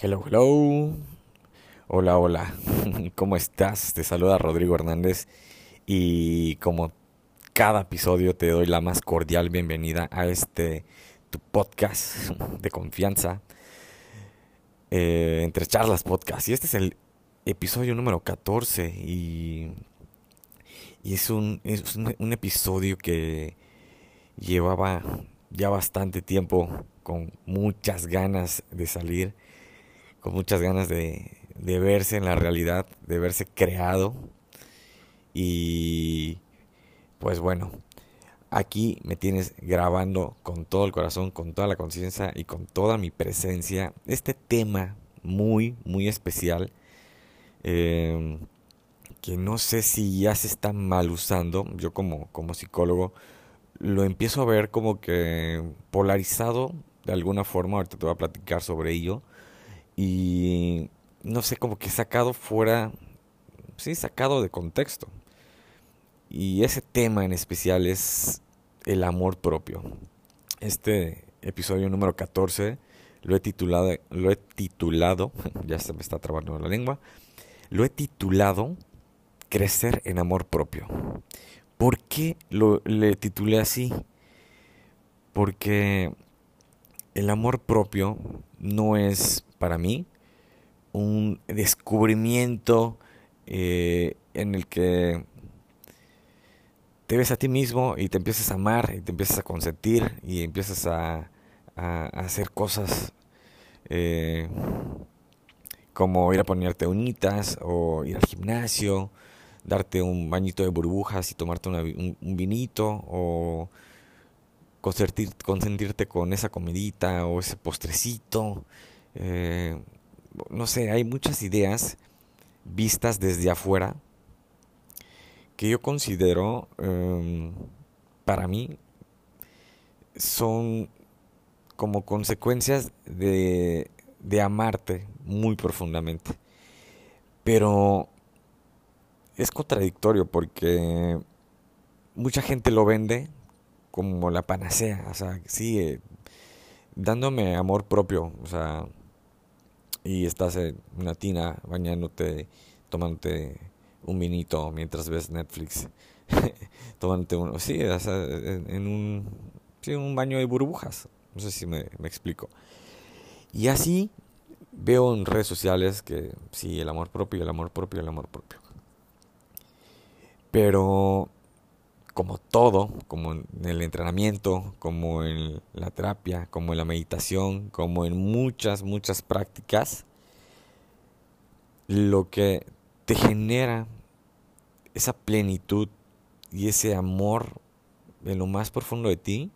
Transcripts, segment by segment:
Hello, hello. Hola, hola. ¿Cómo estás? Te saluda Rodrigo Hernández y como cada episodio te doy la más cordial bienvenida a este tu podcast de confianza eh, entre charlas podcast. Y este es el episodio número 14 y, y es, un, es un episodio que llevaba ya bastante tiempo con muchas ganas de salir muchas ganas de, de verse en la realidad, de verse creado. Y pues bueno, aquí me tienes grabando con todo el corazón, con toda la conciencia y con toda mi presencia este tema muy, muy especial. Em, que no sé si ya se está mal usando. Yo como, como psicólogo lo empiezo a ver como que polarizado de alguna forma. Ahorita te voy a platicar sobre ello y no sé, como que sacado fuera, sí, sacado de contexto. Y ese tema en especial es el amor propio. Este episodio número 14 lo he titulado, lo he titulado, ya se me está trabando la lengua, lo he titulado Crecer en amor propio. ¿Por qué lo le titulé así? Porque el amor propio no es para mí un descubrimiento eh, en el que te ves a ti mismo y te empiezas a amar y te empiezas a consentir y empiezas a, hacer cosas eh, como ir a ponerte unitas o ir al gimnasio, darte un bañito de burbujas y tomarte un, vinito o consentirte con esa comidita o ese postrecito eh, no sé, hay muchas ideas vistas desde afuera que yo considero, em, para mí, son como consecuencias de, de amarte muy profundamente. Pero es contradictorio porque mucha gente lo vende como la panacea, o sea, sí, dándome amor propio, o sea, y estás en una tina bañándote, tomándote un vinito mientras ves Netflix, tomándote uno, sí, en, un, sí, un baño de burbujas, no sé si me, me explico. Y así veo en redes sociales que sí, el amor propio, el amor propio, el amor propio. Pero como todo, como en el entrenamiento, como en la terapia, como en la meditación, como en muchas, muchas prácticas, lo que te genera esa plenitud y ese amor en lo más profundo de ti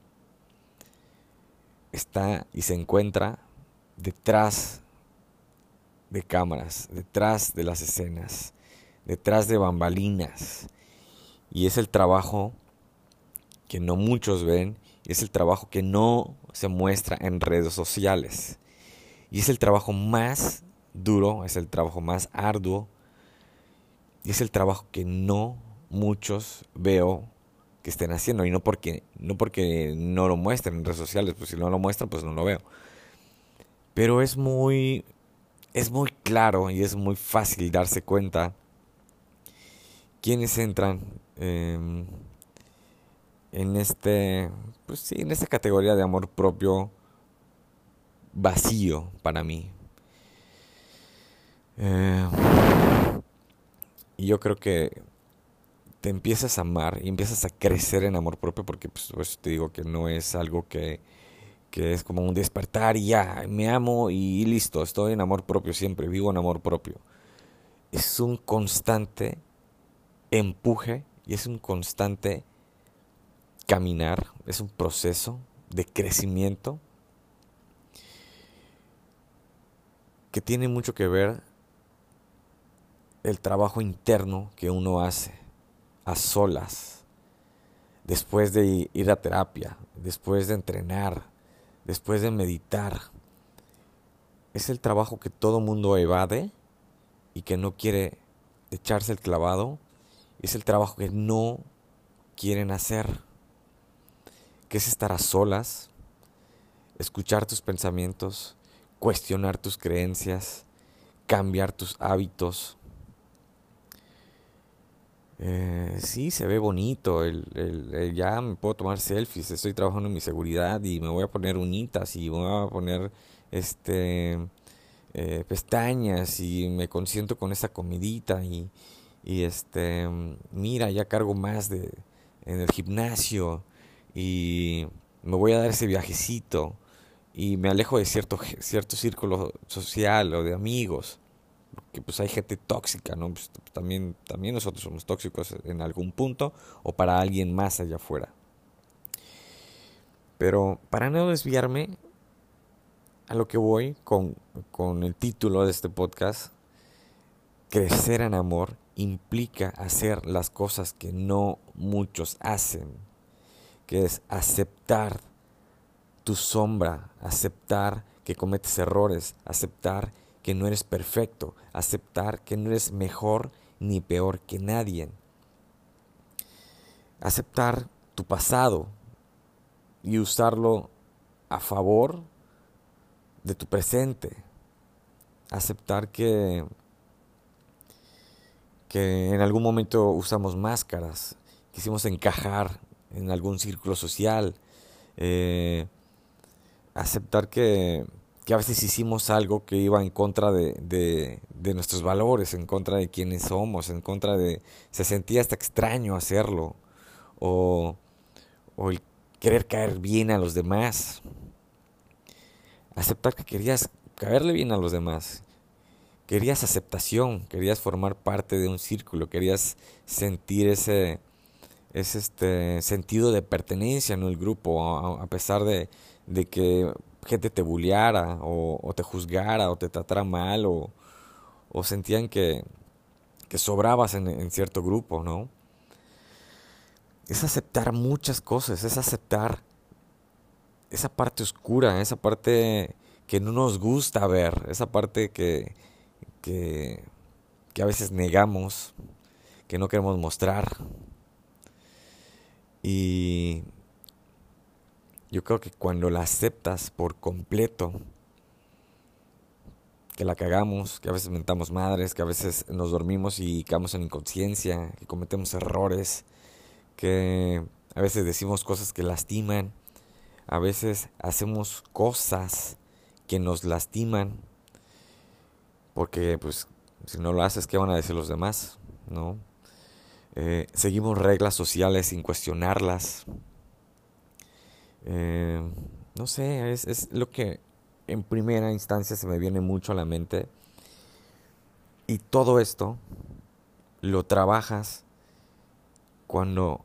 está y se encuentra detrás de cámaras, detrás de las escenas, detrás de bambalinas y es el trabajo que no muchos ven, y es el trabajo que no se muestra en redes sociales. Y es el trabajo más duro, es el trabajo más arduo, y es el trabajo que no muchos veo que estén haciendo y no porque no porque no lo muestren en redes sociales, pues si no lo muestran pues no lo veo. Pero es muy es muy claro y es muy fácil darse cuenta quiénes entran Em, en este, pues sí, en esta categoría de amor propio vacío para mí. Em, y yo creo que te empiezas a amar y empiezas a crecer en amor propio porque pues, pues te digo que no es algo que, que es como un despertar y ya, me amo y listo, estoy en amor propio siempre, vivo en amor propio. Es un constante empuje y es un constante caminar, es un proceso de crecimiento que tiene mucho que ver el trabajo interno que uno hace a solas, después de ir a terapia, después de entrenar, después de meditar. Es el trabajo que todo mundo evade y que no quiere echarse el clavado es el trabajo que no quieren hacer, que es estar a solas, escuchar tus pensamientos, cuestionar tus creencias, cambiar tus hábitos. Eh, sí, se ve bonito, el, ya me puedo tomar selfies, estoy trabajando en mi seguridad y me voy a poner unitas y me voy a poner este eh, pestañas y me consiento con esa comidita y, y este mira ya cargo más de en el gimnasio y me voy a dar ese viajecito y me alejo de cierto, cierto círculo social o de amigos, que pues hay gente tóxica, ¿no? Pues, también, también nosotros somos tóxicos en algún punto o para alguien más allá afuera. Pero para no desviarme a lo que voy con, con el título de este podcast, crecer en amor implica hacer las cosas que no muchos hacen, que es aceptar tu sombra, aceptar que cometes errores, aceptar que no eres perfecto, aceptar que no eres mejor ni peor que nadie. Aceptar tu pasado y usarlo a favor de tu presente. Aceptar que que en algún momento usamos máscaras, quisimos encajar en algún círculo social, eh, aceptar que, a veces hicimos algo que iba en contra de, nuestros valores, en contra de quienes somos, en contra de... se sentía hasta extraño hacerlo, o, o el querer caer bien a los demás, aceptar que querías caerle bien a los demás, querías aceptación, querías formar parte de un círculo, querías sentir ese, ese este sentido de pertenencia en el grupo, a, pesar de, que gente te bulleara o, te juzgara o te tratara mal o, sentían que, que sobrabas en, en, cierto grupo, ¿no? Es aceptar muchas cosas, es aceptar esa parte oscura, esa parte que no nos gusta ver, esa parte que, que, a veces negamos, que no queremos mostrar. Y yo creo que cuando la aceptas por completo, que la cagamos, que a veces mentamos madres, que a veces nos dormimos y caemos en inconsciencia, que cometemos errores, que a veces decimos cosas que lastiman, a veces hacemos cosas que nos lastiman porque pues si no lo haces, ¿qué van a decir los demás? ¿No? Eh, seguimos reglas sociales sin cuestionarlas. Eh, no sé, es, es lo que en primera instancia se me viene mucho a la mente. Y todo esto lo trabajas cuando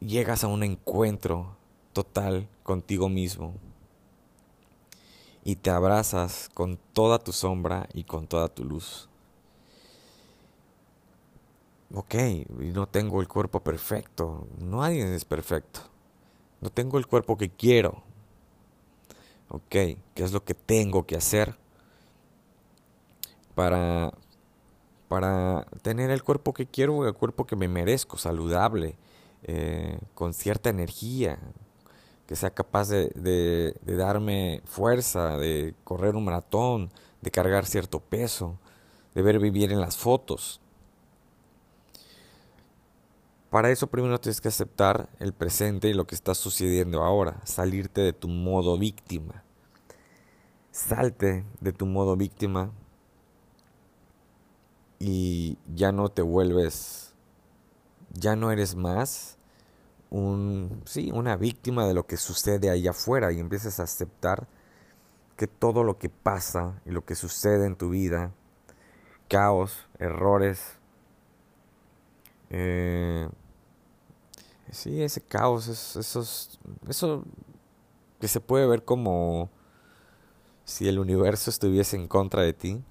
llegas a un encuentro total contigo mismo y te abrazas con toda tu sombra y con toda tu luz. Ok, no tengo el cuerpo perfecto, nadie es perfecto. No tengo el cuerpo que quiero. Ok, ¿qué es lo que tengo que hacer para, para tener el cuerpo que quiero, el cuerpo que me merezco, saludable, eh, con cierta energía, que sea capaz de, darme fuerza, de correr un maratón, de cargar cierto peso, de ver vivir en las fotos. Para eso primero tienes que aceptar el presente y lo que está sucediendo ahora, salirte de tu modo víctima. Salte de tu modo víctima y ya no te vuelves, ya no eres más un, sí, una víctima de lo que sucede allá afuera y empiezas a aceptar que todo lo que pasa y lo que sucede en tu vida, caos, errores, eh, sí, ese caos, eso, eso que se puede ver como si el universo estuviese en contra de ti,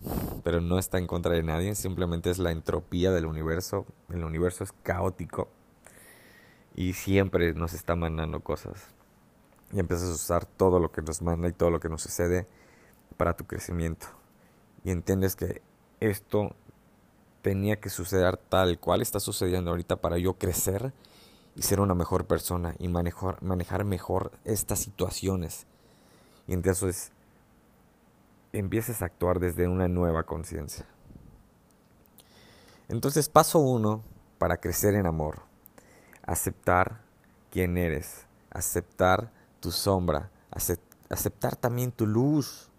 pero no está en contra de nadie, simplemente es la entropía del universo, el universo es caótico y siempre nos está mandando cosas. Y empiezas a usar todo lo que nos manda y todo lo que nos sucede para tu crecimiento. Y entiendes que esto tenía que suceder tal cual está sucediendo ahorita para yo crecer y ser una mejor persona y manejar, manejar mejor estas situaciones. Y entonces empieces a actuar desde una nueva conciencia. Entonces, paso uno para crecer en amor. Aceptar quién eres. Aceptar tu sombra. Aceptar también tu luz.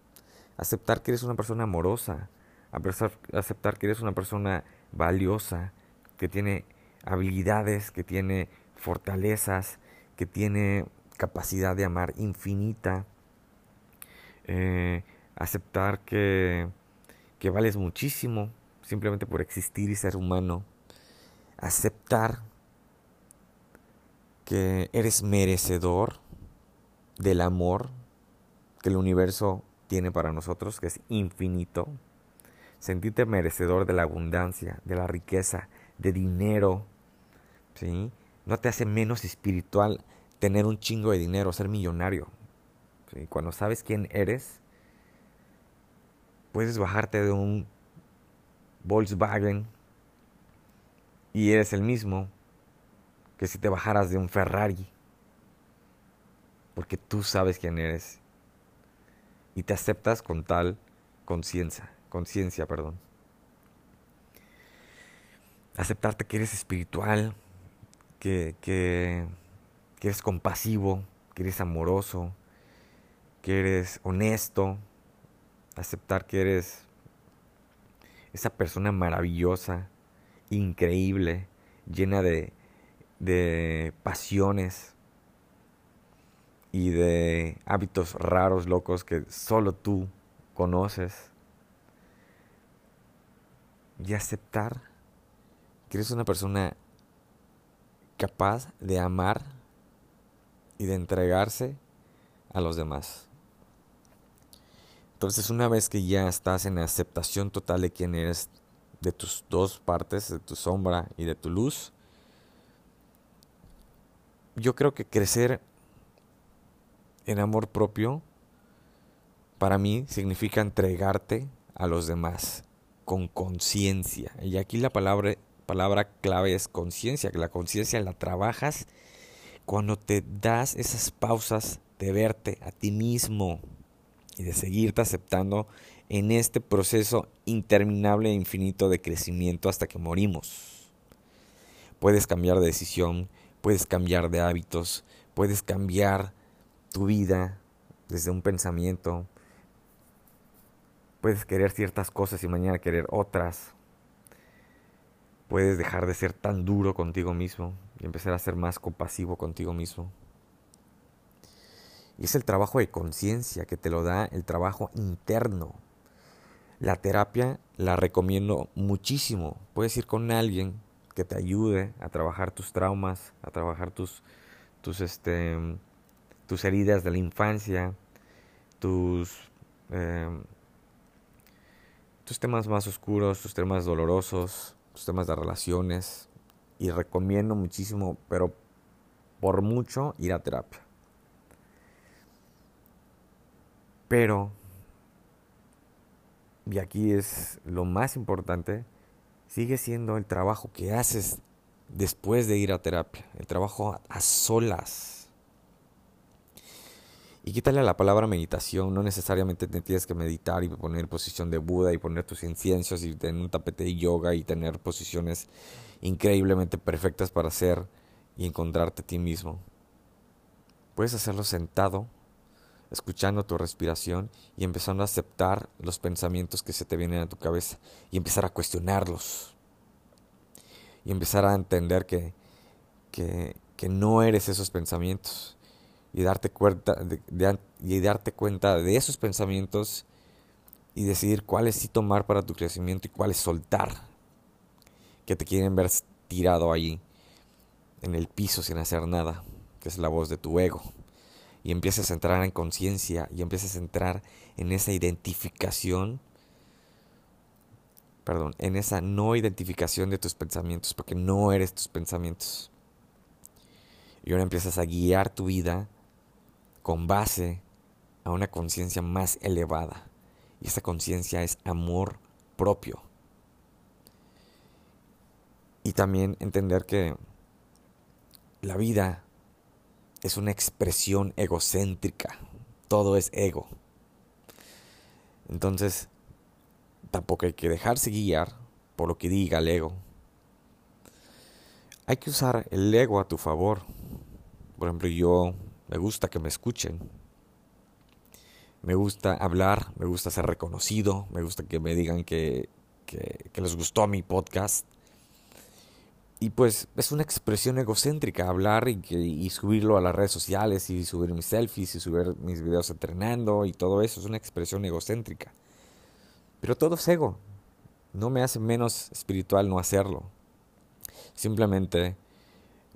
Aceptar que eres una persona amorosa. Aceptar que eres una persona valiosa. Que tiene habilidades, que tiene fortalezas, que tiene capacidad de amar infinita. Eh, aceptar que, que vales muchísimo simplemente por existir y ser humano. Aceptar que eres merecedor del amor que el universo tiene para nosotros, que es infinito. Sentirte merecedor de la abundancia, de la riqueza, de dinero. ¿sí? No te hace menos espiritual tener un chingo de dinero, ser millonario. Cuando sabes quién eres, puedes bajarte de un Volkswagen y eres el mismo que si te bajaras de un Ferrari. Porque tú sabes quién eres. Y te aceptas con tal conciencia, conciencia, perdón. Aceptarte que eres espiritual, que, que, que eres compasivo, que eres amoroso, que eres honesto, aceptar que eres esa persona maravillosa, increíble, llena de, de pasiones y de hábitos raros, locos que solo tú conoces. Y aceptar que eres una persona capaz de amar y de entregarse a los demás. Entonces una vez que ya estás en aceptación total de quién eres, de tus dos partes, de tu sombra y de tu luz, yo creo que crecer en amor propio para mí significa entregarte a los demás con conciencia. Y aquí la palabra, palabra clave es conciencia, que la conciencia la trabajas cuando te das esas pausas de verte a ti mismo, y de seguirte aceptando en este proceso interminable e infinito de crecimiento hasta que morimos. Puedes cambiar de decisión, puedes cambiar de hábitos, puedes cambiar tu vida desde un pensamiento, puedes querer ciertas cosas y mañana querer otras. Puedes dejar de ser tan duro contigo mismo y empezar a ser más compasivo contigo mismo. Y es el trabajo de conciencia que te lo da el trabajo interno. La terapia la recomiendo muchísimo. Puedes ir con alguien que te ayude a trabajar tus traumas, a trabajar tus, tus, este, tus heridas de la infancia, tus, em, tus temas más oscuros, tus temas dolorosos, tus temas de relaciones. Y recomiendo muchísimo, pero por mucho, ir a terapia. Pero, y aquí es lo más importante, sigue siendo el trabajo que haces después de ir a terapia, el trabajo a solas. Y quítale a la palabra meditación, no necesariamente te tienes que meditar y poner posición de Buda y poner tus inciensos y tener un tapete de yoga y tener posiciones increíblemente perfectas para hacer y encontrarte a ti mismo. Puedes hacerlo sentado escuchando tu respiración y empezando a aceptar los pensamientos que se te vienen a tu cabeza y empezar a cuestionarlos. Y empezar a entender que, que, no eres esos pensamientos. Y darte, cuenta de, y darte cuenta de esos pensamientos y decidir cuáles sí tomar para tu crecimiento y cuáles soltar. Que te quieren ver tirado ahí en el piso sin hacer nada, que es la voz de tu ego y empiezas a entrar en conciencia y empiezas a entrar en esa identificación, perdón, en esa no identificación de tus pensamientos, porque no eres tus pensamientos. Y ahora empiezas a guiar tu vida con base a una conciencia más elevada. Y esa conciencia es amor propio. Y también entender que la vida es una expresión egocéntrica. Todo es ego. Entonces, tampoco hay que dejarse guiar por lo que diga el ego. Hay que usar el ego a tu favor. Por ejemplo, yo me gusta que me escuchen. Me gusta hablar, me gusta ser reconocido, me gusta que me digan que, que, les gustó mi podcast. Y pues es una expresión egocéntrica hablar y, y, subirlo a las redes sociales y subir mis selfies y subir mis videos entrenando y todo eso. Es una expresión egocéntrica. Pero todo es ego. No me hace menos espiritual no hacerlo. Simplemente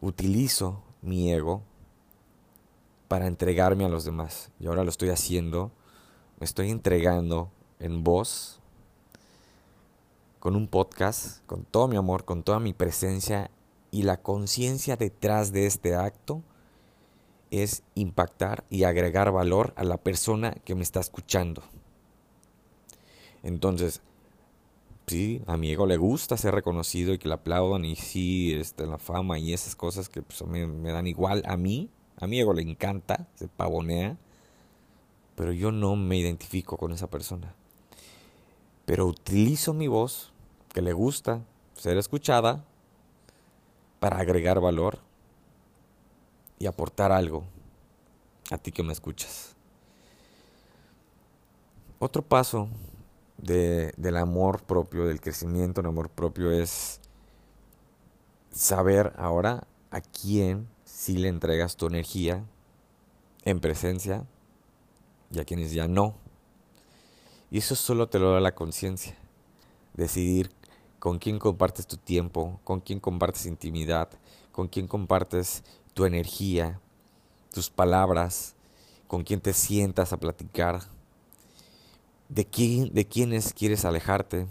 utilizo mi ego para entregarme a los demás. Y ahora lo estoy haciendo. Me estoy entregando en voz, con un podcast, con todo mi amor, con toda mi presencia y la conciencia detrás de este acto es impactar y agregar valor a la persona que me está escuchando. Entonces, sí, a mi ego le gusta ser reconocido y que le aplaudan y sí, este, la fama y esas cosas que pues, me, me dan igual a mí. A mi ego le encanta, se pavonea, pero yo no me identifico con esa persona. Pero utilizo mi voz, que le gusta ser escuchada, para agregar valor y aportar algo a ti que me escuchas. Otro paso del amor propio, del crecimiento en amor propio es saber ahora a quién si le entregas tu energía en presencia y a quienes ya no. Y eso solo te lo da la conciencia. Decidir con quién compartes tu tiempo, con quién compartes intimidad, con quién compartes tu energía, tus palabras, con quién te sientas a platicar de, quién, de quiénes quieres alejarte,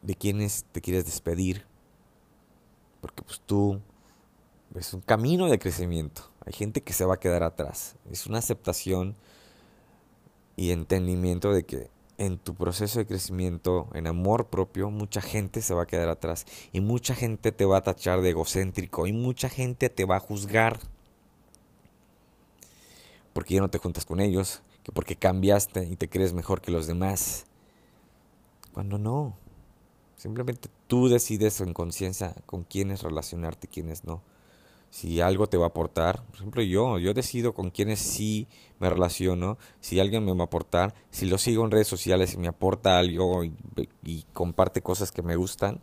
de quiénes te quieres despedir, porque pues tú es un camino de crecimiento. Hay gente que se va a quedar atrás. Es una aceptación y entendimiento de que en tu proceso de crecimiento, en amor propio, mucha gente se va a quedar atrás. Y mucha gente te va a tachar de egocéntrico. Y mucha gente te va a juzgar. Porque ya no te juntas con ellos que porque cambiaste y te crees mejor que los demás. Cuando no. Simplemente tú decides en conciencia con quiénes relacionarte y quiénes no. Si algo te va a aportar, por ejemplo yo, yo decido con quiénes sí me relaciono, si alguien me va a aportar, si lo sigo en redes sociales y me aporta algo y, y comparte cosas que me gustan,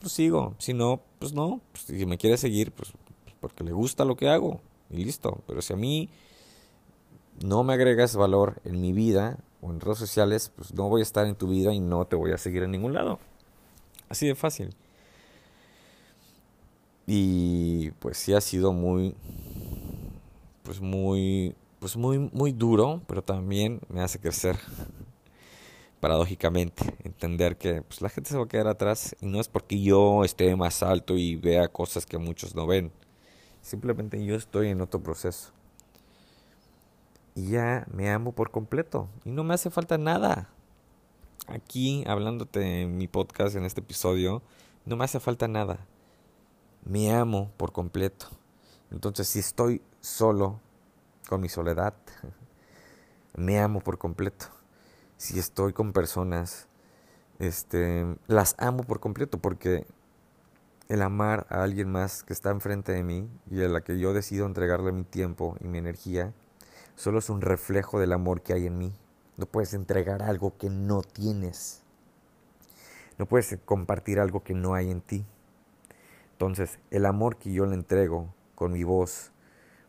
pues sigo. Si no, pues no. Pues si me quiere seguir, pues porque le gusta lo que hago y listo. Pero si a mí no me agregas valor en mi vida o en redes sociales, pues no voy a estar en tu vida y no te voy a seguir en ningún lado. Así de fácil. Y pues sí ha sido muy pues muy pues muy muy duro, pero también me hace crecer paradójicamente, entender que pues la gente se va a quedar atrás y no es porque yo esté más alto y vea cosas que muchos no ven. Simplemente yo estoy en otro proceso y ya me amo por completo y no me hace falta nada. Aquí, hablándote en mi podcast, en este episodio, no me hace falta nada. Me amo por completo. Entonces, si estoy solo con mi soledad, me amo por completo. Si estoy con personas, este, las amo por completo porque el amar a alguien más que está enfrente de mí y a la que yo decido entregarle mi tiempo y mi energía, solo es un reflejo del amor que hay en mí. No puedes entregar algo que no tienes. No puedes compartir algo que no hay en ti. Entonces, el amor que yo le entrego con mi voz,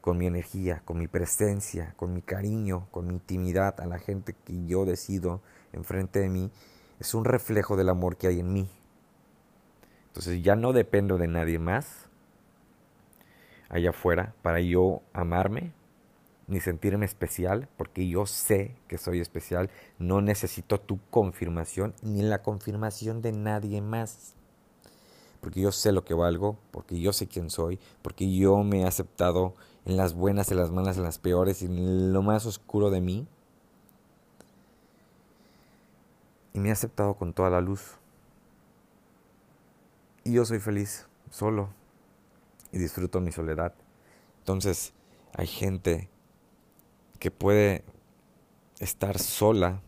con mi energía, con mi presencia, con mi cariño, con mi intimidad a la gente que yo decido enfrente de mí, es un reflejo del amor que hay en mí. Entonces ya no dependo de nadie más allá afuera para yo amarme, ni sentirme especial, porque yo sé que soy especial. No necesito tu confirmación ni la confirmación de nadie más. Porque yo sé lo que valgo, porque yo sé quién soy, porque yo me he aceptado en las buenas, en las malas, en las peores, en lo más oscuro de mí. Y me he aceptado con toda la luz. Y yo soy feliz, solo. Y disfruto mi soledad. Entonces, hay gente que puede estar sola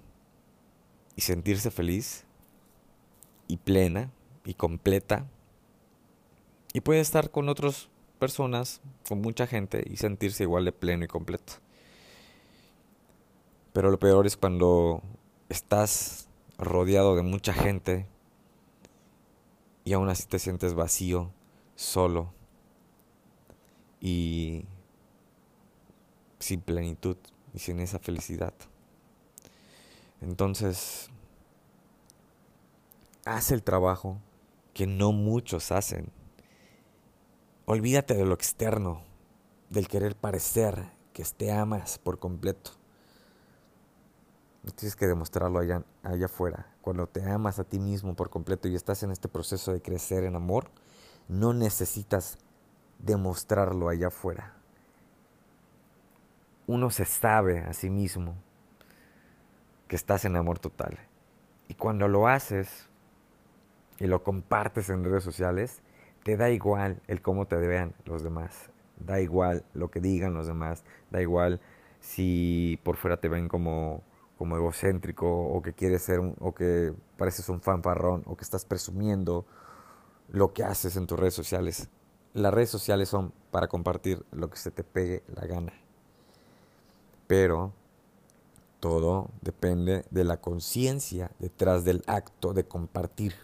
y sentirse feliz y plena y completa. Y puede estar con otras personas, con mucha gente y sentirse igual de pleno y completo. Pero lo peor es cuando estás rodeado de mucha gente y aún así te sientes vacío, solo y sin plenitud y sin esa felicidad. Entonces, haz el trabajo que no muchos hacen. Olvídate de lo externo, del querer parecer que te amas por completo. No tienes que demostrarlo allá, allá afuera. Cuando te amas a ti mismo por completo y estás en este proceso de crecer en amor, no necesitas demostrarlo allá afuera. Uno se sabe a sí mismo que estás en amor total. Y cuando lo haces y lo compartes en redes sociales, te da igual el cómo te vean los demás. Da igual lo que digan los demás. Da igual si por fuera te ven como como egocéntrico o que quieres ser un, o que pareces un fanfarrón o que estás presumiendo lo que haces en tus redes sociales. Las redes sociales son para compartir lo que se te pegue la gana. Pero todo depende de la conciencia detrás del acto de compartir.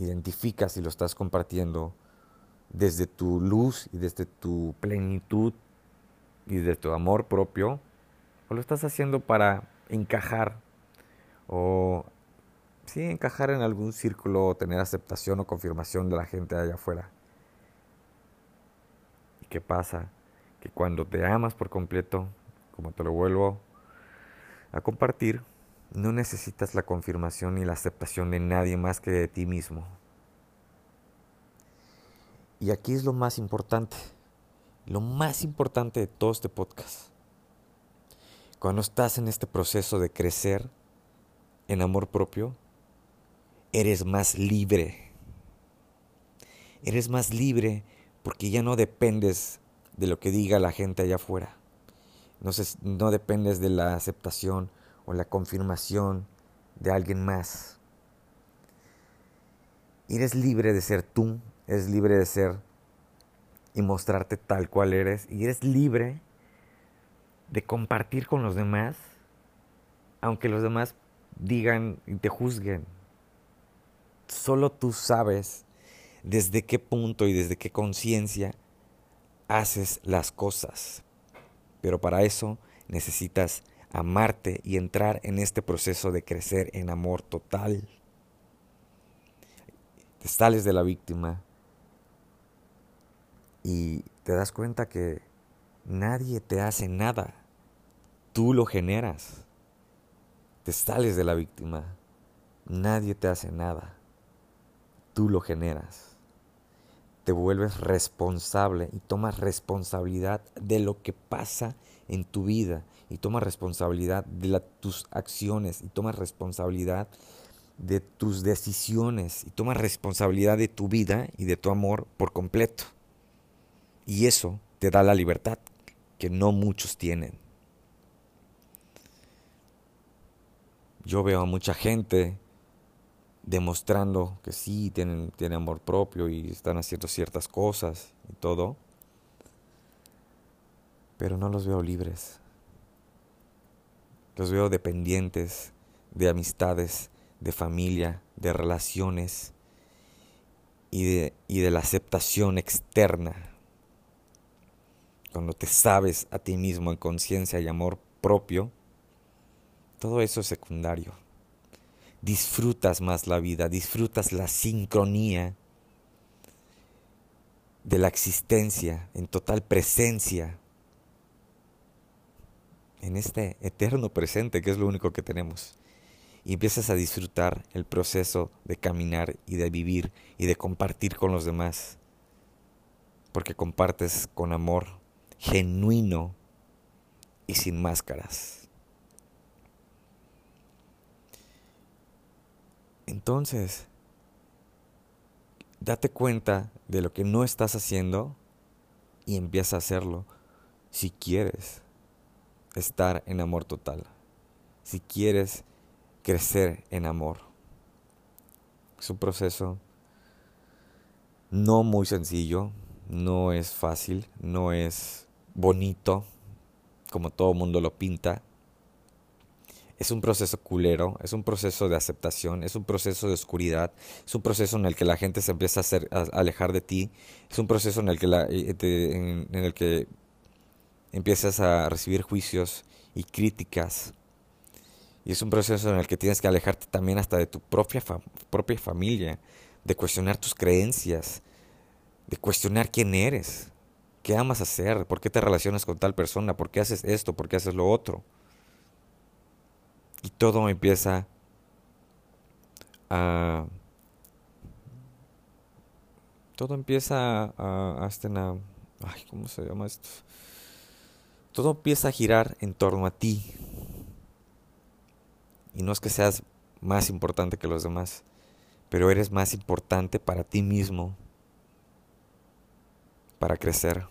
Identifica si lo estás compartiendo desde tu luz y desde tu plenitud y de tu amor propio o lo estás haciendo para encajar o sí, encajar en algún círculo o tener aceptación o confirmación de la gente allá afuera. ¿Y qué pasa? Que cuando te amas por completo, como te lo vuelvo a compartir, no necesitas la confirmación ni la aceptación de nadie más que de ti mismo. Y aquí es lo más importante, lo más importante de todo este podcast. Cuando estás en este proceso de crecer en amor propio, eres más libre. Eres más libre porque ya no dependes de lo que diga la gente allá afuera. No, no dependes de la aceptación o la confirmación de alguien más. Eres libre de ser tú, eres libre de ser y mostrarte tal cual eres. Y eres libre de compartir con los demás, aunque los demás digan y te juzguen. Solo tú sabes desde qué punto y desde qué conciencia haces las cosas. Pero para eso necesitas amarte y entrar en este proceso de crecer en amor total. Te sales de la víctima y te das cuenta que nadie te hace nada. Tú lo generas. Te sales de la víctima. Nadie te hace nada. Tú lo generas. Te vuelves responsable y tomas responsabilidad de lo que pasa en tu vida y tomas responsabilidad de tus acciones y tomas responsabilidad de tus decisiones y tomas responsabilidad de tu vida y de tu amor por completo. Y eso te da la libertad que no muchos tienen. yo veo a mucha gente demostrando que sí tienen, tienen amor propio y están haciendo ciertas cosas y todo, pero no los veo libres. Los veo dependientes de amistades, de familia, de relaciones y de, y de la aceptación externa. Cuando te sabes a ti mismo en conciencia y amor propio, todo eso es secundario. Disfrutas más la vida, disfrutas la sincronía de la existencia en total presencia, en este eterno presente que es lo único que tenemos. Y empiezas a disfrutar el proceso de caminar y de vivir y de compartir con los demás. Porque compartes con amor genuino y sin máscaras. Entonces, date cuenta de lo que no estás haciendo y empieza a hacerlo si quieres. Estar en amor total, si quieres crecer en amor. Es un proceso no muy sencillo, no es fácil, no es bonito como todo mundo lo pinta. Es un proceso culero, es un proceso de aceptación, es un proceso de oscuridad, es un proceso en el que la gente se empieza a, alejar de ti, es un proceso en el que, la, eh, en, el que empiezas a recibir juicios y críticas. Y es un proceso en el que tienes que alejarte también hasta de tu propia, propia familia, de cuestionar tus creencias, de cuestionar quién eres, qué amas hacer, por qué te relacionas con tal persona, por qué haces esto, por qué haces lo otro. Y todo empieza a... Todo empieza a... a, este, ay, ¿cómo se llama esto? Todo empieza a girar en torno a ti. Y no es que seas más importante que los demás, pero eres más importante para ti mismo para crecer,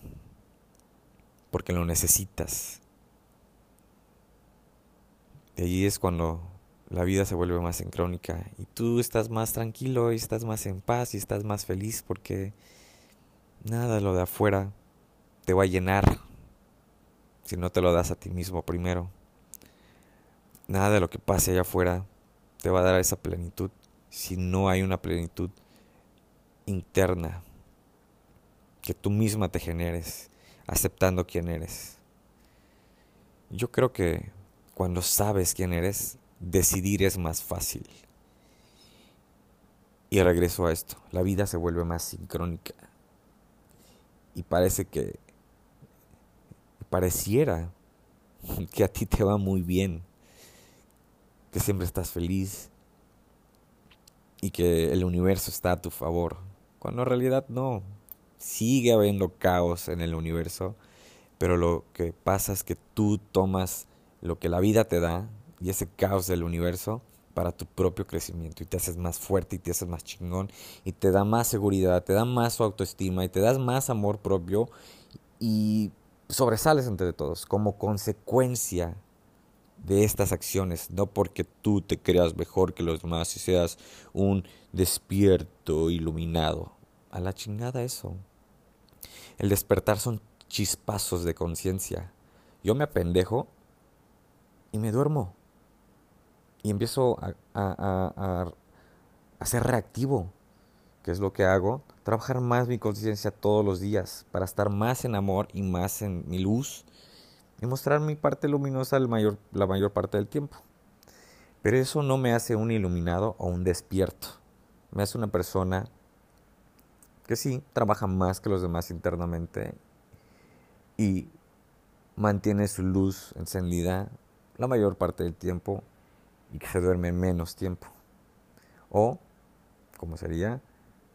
porque lo necesitas. De allí es cuando la vida se vuelve más sincrónica y tú estás más tranquilo y estás más en paz y estás más feliz porque nada de lo de afuera te va a llenar si no te lo das a ti mismo primero. Nada de lo que pase allá afuera te va a dar esa plenitud si no hay una plenitud interna que tú misma te generes, aceptando quién eres. Yo creo que cuando sabes quién eres, decidir es más fácil. Y regreso a esto, la vida se vuelve más sincrónica. Y parece que, pareciera que a ti te va muy bien, que siempre estás feliz y que el universo está a tu favor, cuando en realidad no, sigue habiendo caos en el universo, pero lo que pasa es que tú tomas lo que la vida te da y ese caos del universo para tu propio crecimiento y te haces más fuerte y te haces más chingón y te da más seguridad, te da más autoestima y te das más amor propio y sobresales entre todos como consecuencia de estas acciones, no porque tú te creas mejor que los demás y seas un despierto iluminado. A la chingada eso. El despertar son chispazos de conciencia. Yo me apendejo y me duermo. Y empiezo a, a, a, ser reactivo, que es lo que hago. Trabajar más mi conciencia todos los días para estar más en amor y más en mi luz y mostrar mi parte luminosa mayor, la mayor parte del tiempo. Pero eso no me hace un iluminado o un despierto. Me hace una persona que sí, trabaja más que los demás internamente y mantiene su luz encendida la mayor parte del tiempo y que se duerme menos tiempo. O, como sería,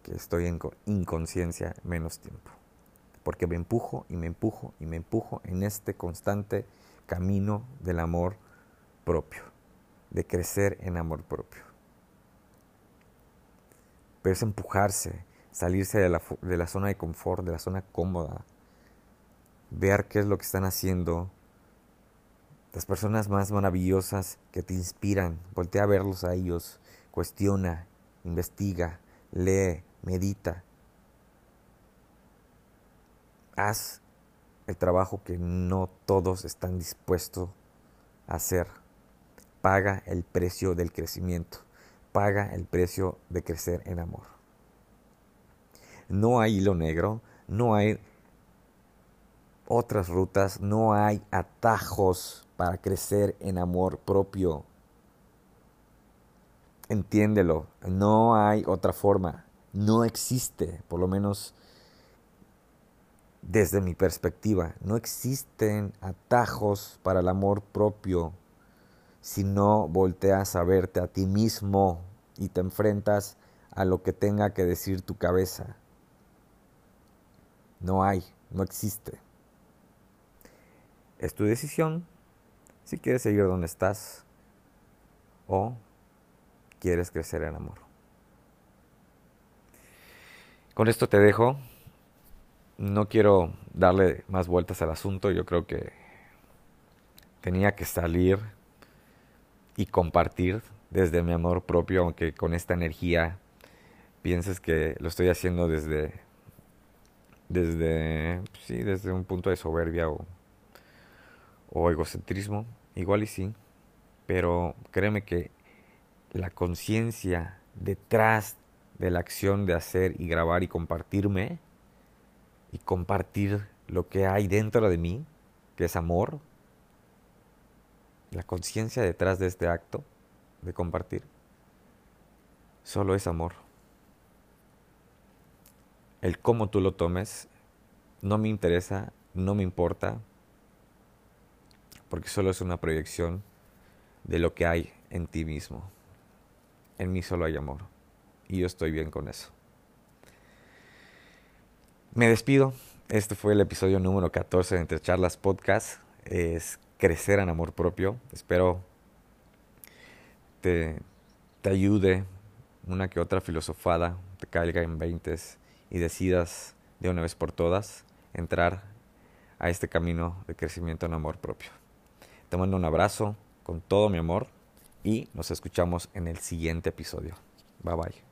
que estoy en inconsciencia menos tiempo. Porque me empujo y me empujo y me empujo en este constante camino del amor propio, de crecer en amor propio. Pero es empujarse, salirse de la, de la zona de confort, de la zona cómoda, ver qué es lo que están haciendo. Las personas más maravillosas que te inspiran, voltea a verlos a ellos, cuestiona, investiga, lee, medita. Haz el trabajo que no todos están dispuestos a hacer. Paga el precio del crecimiento. Paga el precio de crecer en amor no hay hilo negro, no hay otras rutas, no hay atajos para crecer en amor propio. Entiéndelo, no hay otra forma, no existe, por lo menos desde mi perspectiva, no existen atajos para el amor propio si no volteas a verte a ti mismo y te enfrentas a lo que tenga que decir tu cabeza. No hay, no existe. Es tu decisión si quieres seguir donde estás o quieres crecer en amor. Con esto te dejo. No quiero darle más vueltas al asunto. Yo creo que tenía que salir y compartir desde mi amor propio, aunque con esta energía pienses que lo estoy haciendo desde desde sí, desde un punto de soberbia o, egocentrismo, igual y sí, pero créeme que la conciencia detrás de la acción de hacer y grabar y compartirme y compartir lo que hay dentro de mí, que es amor, la conciencia detrás de este acto de compartir, solo es amor. El cómo tú lo tomes no me interesa, no me importa, porque solo es una proyección de lo que hay en ti mismo. En mí solo hay amor y yo estoy bien con eso. Me despido. Este fue el episodio número 14 de Entre Charlas Podcast. Es crecer en amor propio. Espero te, te ayude una que otra filosofada, te caiga en veintes y decidas de una vez por todas entrar a este camino de crecimiento en amor propio. Te mando un abrazo con todo mi amor y nos escuchamos en el siguiente episodio. Bye bye.